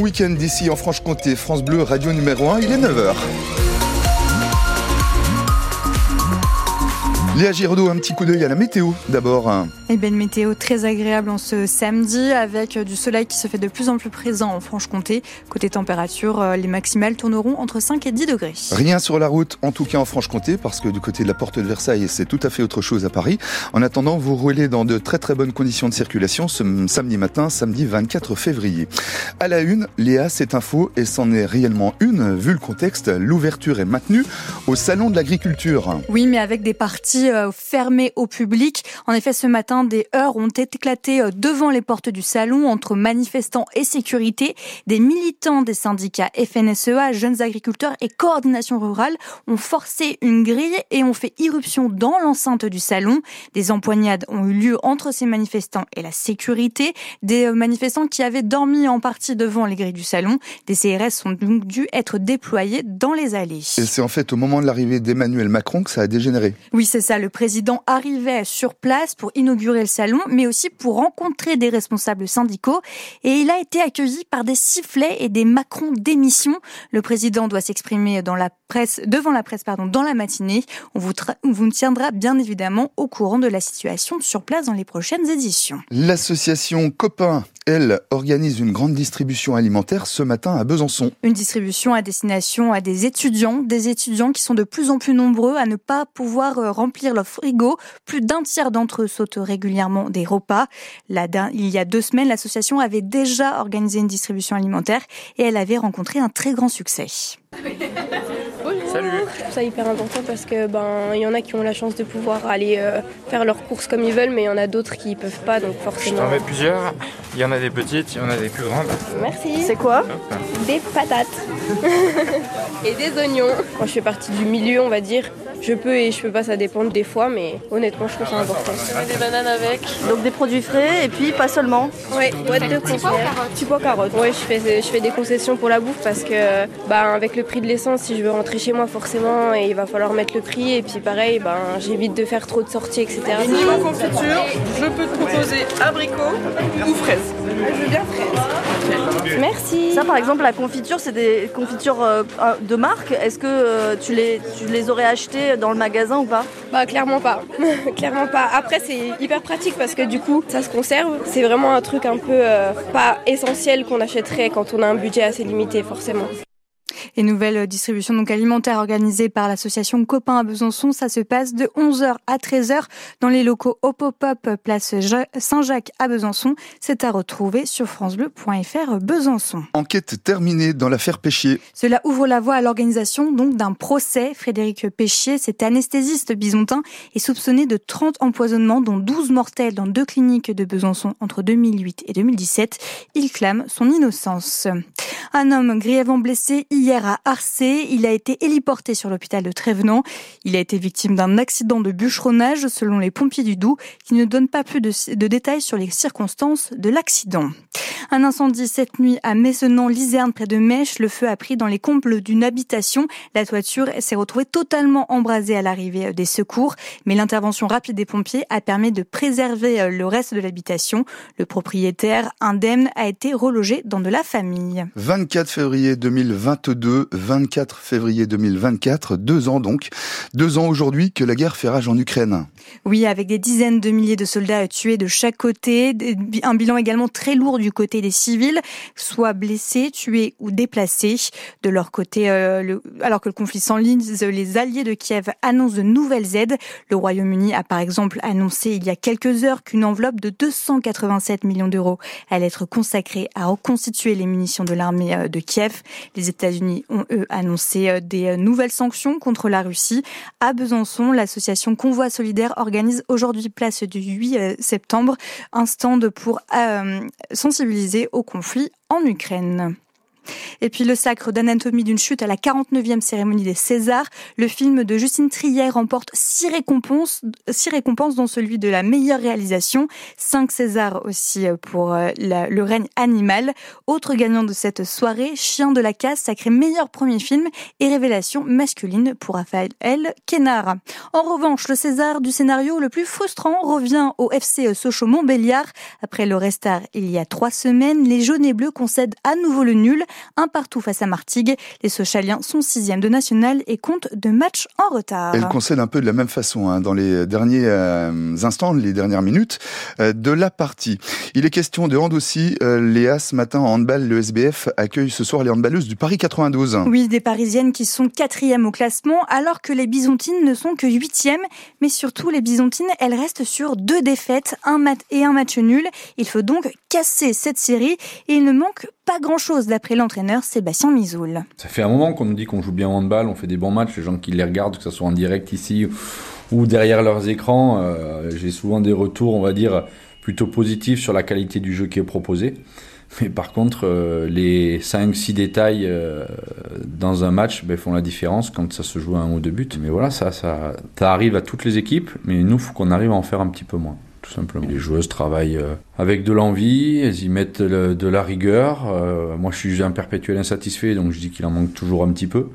week-end d'ici en Franche-Comté, France Bleu, radio numéro 1, il est 9h. Léa Giraudot, un petit coup d'œil à la météo d'abord. Eh bien, une météo très agréable en ce samedi avec du soleil qui se fait de plus en plus présent en Franche-Comté. Côté température, euh, les maximales tourneront entre 5 et 10 degrés. Rien sur la route, en tout cas en Franche-Comté, parce que du côté de la porte de Versailles, c'est tout à fait autre chose à Paris. En attendant, vous roulez dans de très très bonnes conditions de circulation ce samedi matin, samedi 24 février. À la une, Léa, c'est info et c'en est réellement une, vu le contexte. L'ouverture est maintenue au Salon de l'Agriculture. Oui, mais avec des parties euh, fermé au public. En effet, ce matin, des heurts ont éclaté euh, devant les portes du salon entre manifestants et sécurité. Des militants des syndicats FNSEA, Jeunes Agriculteurs et Coordination Rurale ont forcé une grille et ont fait irruption dans l'enceinte du salon. Des empoignades ont eu lieu entre ces manifestants et la sécurité. Des euh, manifestants qui avaient dormi en partie devant les grilles du salon. Des CRS sont donc dû être déployés dans les allées. Et c'est en fait au moment de l'arrivée d'Emmanuel Macron que ça a dégénéré. Oui, c'est ça le président arrivait sur place pour inaugurer le salon, mais aussi pour rencontrer des responsables syndicaux. Et il a été accueilli par des sifflets et des macrons d'émission. Le président doit s'exprimer devant la presse, dans la matinée. On vous, on vous tiendra bien évidemment au courant de la situation sur place dans les prochaines éditions. L'association Copain elle, organise une grande distribution alimentaire ce matin à Besançon. Une distribution à destination à des étudiants, des étudiants qui sont de plus en plus nombreux à ne pas pouvoir euh, remplir leur frigo. Plus d'un tiers d'entre eux sautent régulièrement des repas. il y a deux semaines, l'association avait déjà organisé une distribution alimentaire et elle avait rencontré un très grand succès. Salut. Je trouve ça hyper important parce que ben il y en a qui ont la chance de pouvoir aller euh, faire leurs courses comme ils veulent, mais il y en a d'autres qui peuvent pas, donc forcément. Je t'en mets plusieurs. Il y en a des petites, il y en a des plus grandes. Merci. C'est quoi Des patates et des oignons. Moi, je fais partie du milieu, on va dire. Je peux et je peux pas, ça dépend des fois, mais honnêtement, je trouve ça important. Je mets des bananes avec. Donc des produits frais et puis pas seulement. Oui, boîte de conserve. Petit pois carottes. Oui, je fais, je fais des concessions pour la bouffe parce que bah, avec le prix de l'essence, si je veux rentrer chez moi, forcément, et il va falloir mettre le prix. Et puis pareil, ben, j'évite de faire trop de sorties, etc. niveau confiture, je peux te proposer abricot ou fraise. Je veux bien fraise. Merci. Ça, par exemple, la confiture, c'est des confitures euh, de marque. Est-ce que euh, tu, les, tu les aurais achetées dans le magasin ou pas Bah, clairement pas. clairement pas. Après, c'est hyper pratique parce que du coup, ça se conserve. C'est vraiment un truc un peu euh, pas essentiel qu'on achèterait quand on a un budget assez limité, forcément. Et nouvelle distribution donc alimentaire organisée par l'association Copain à Besançon. Ça se passe de 11h à 13h dans les locaux au Pop-Up place Saint-Jacques à Besançon. C'est à retrouver sur francebleu.fr Besançon. Enquête terminée dans l'affaire Péchier. Cela ouvre la voie à l'organisation donc d'un procès. Frédéric Péchier, cet anesthésiste bisontin, est soupçonné de 30 empoisonnements dont 12 mortels dans deux cliniques de Besançon entre 2008 et 2017. Il clame son innocence. Un homme grièvement blessé hier à Arcé. Il a été héliporté sur l'hôpital de Trévenant. Il a été victime d'un accident de bûcheronnage selon les pompiers du Doubs qui ne donnent pas plus de, détails sur les circonstances de l'accident. Un incendie cette nuit à Maisonant-Lizerne près de Mèche. Le feu a pris dans les combles d'une habitation. La toiture s'est retrouvée totalement embrasée à l'arrivée des secours, mais l'intervention rapide des pompiers a permis de préserver le reste de l'habitation. Le propriétaire indemne a été relogé dans de la famille. 24 février 2022, 24 février 2024, deux ans donc. Deux ans aujourd'hui que la guerre fait rage en Ukraine. Oui, avec des dizaines de milliers de soldats tués de chaque côté, un bilan également très lourd du côté des civils, soit blessés, tués ou déplacés. De leur côté, euh, alors que le conflit s'enlise, les alliés de Kiev annoncent de nouvelles aides. Le Royaume-Uni a par exemple annoncé il y a quelques heures qu'une enveloppe de 287 millions d'euros allait être consacrée à reconstituer les munitions de l'armée euh, de Kiev. Les États-Unis ont eux annoncé euh, des nouvelles sanctions contre la Russie. À Besançon, l'association Convoi Solidaire organise aujourd'hui place du 8 septembre un stand pour sensibiliser au conflit en Ukraine. Et puis le sacre d'anatomie d'une chute à la 49e cérémonie des Césars. Le film de Justine Trier remporte six récompenses, six récompenses dont celui de la meilleure réalisation, cinq Césars aussi pour euh, le règne animal. Autre gagnant de cette soirée, Chien de la casse, sacré meilleur premier film et révélation masculine pour Raphaël Kénard. En revanche, le César du scénario le plus frustrant revient au FC Sochaux-Montbéliard. Après le restart il y a trois semaines, les jaunes et bleus concèdent à nouveau le nul, un partout face à Martigues. Les Sochaliens sont sixième de national et comptent deux matchs en retard. Elle concède un peu de la même façon hein, dans les derniers euh, instants, les dernières minutes euh, de la partie. Il est question de hand aussi. Euh, Léa, ce matin en handball, le SBF accueille ce soir les handballeuses du Paris 92. Oui, des Parisiennes qui sont quatrièmes au classement, alors que les Bisontines ne sont que huitièmes. Mais surtout, les Bisontines, elles restent sur deux défaites, un match et un match nul. Il faut donc casser cette série et il ne manque pas grand-chose d'après l'entraîneur Sébastien Mizoul. Ça fait un moment qu'on nous dit qu'on joue bien handball, on fait des bons matchs, les gens qui les regardent, que ce soit en direct ici ou derrière leurs écrans, euh, j'ai souvent des retours, on va dire, plutôt positifs sur la qualité du jeu qui est proposé. Mais par contre, euh, les 5-6 détails euh, dans un match ben, font la différence quand ça se joue à un ou deux buts. Mais voilà, ça, ça, ça arrive à toutes les équipes, mais nous, faut qu'on arrive à en faire un petit peu moins. Tout simplement. Les joueuses travaillent euh, avec de l'envie, elles y mettent de la rigueur. moi, je suis un perpétuel insatisfait, donc je dis qu'il en manque toujours un petit peu.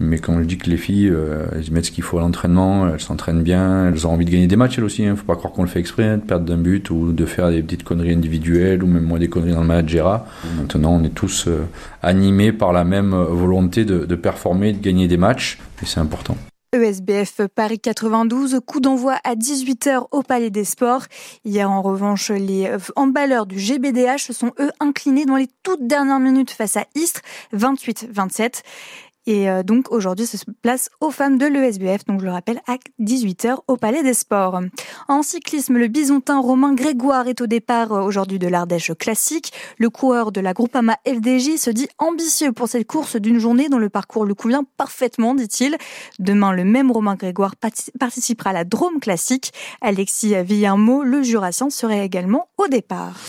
Mais quand je dis que les filles, euh, elles mettent ce qu'il faut à l'entraînement, elles s'entraînent bien, elles ont envie de gagner des matchs elles aussi. Hein. Faut pas croire qu'on le fait exprès, hein, de perdre d'un but ou de faire des petites conneries individuelles ou même moi des conneries dans le managera. Maintenant, on est tous euh, animés par la même euh, volonté de, de performer, de gagner des matchs, et c'est important. ESBF Paris 92, coup d'envoi à 18h au Palais des Sports. Hier, en revanche, les handballeurs du GBDH sont, eux, inclinés dans les toutes dernières minutes face à Istres, 28-27. Et euh, donc aujourd'hui, ça se place aux femmes de l'ESBF, donc je le rappelle, à 18h au Palais des Sports. En cyclisme, le bisontin Romain Grégoire est au départ euh, aujourd'hui de l'Ardèche classique. Le coureur de la Groupama FDJ se dit ambitieux pour cette course d'une journée dont le parcours lui convient parfaitement, dit-il. Demain, le même Romain Grégoire participera à la Drôme classique. Alexis Villarmeau, le jurassien, serait également au départ.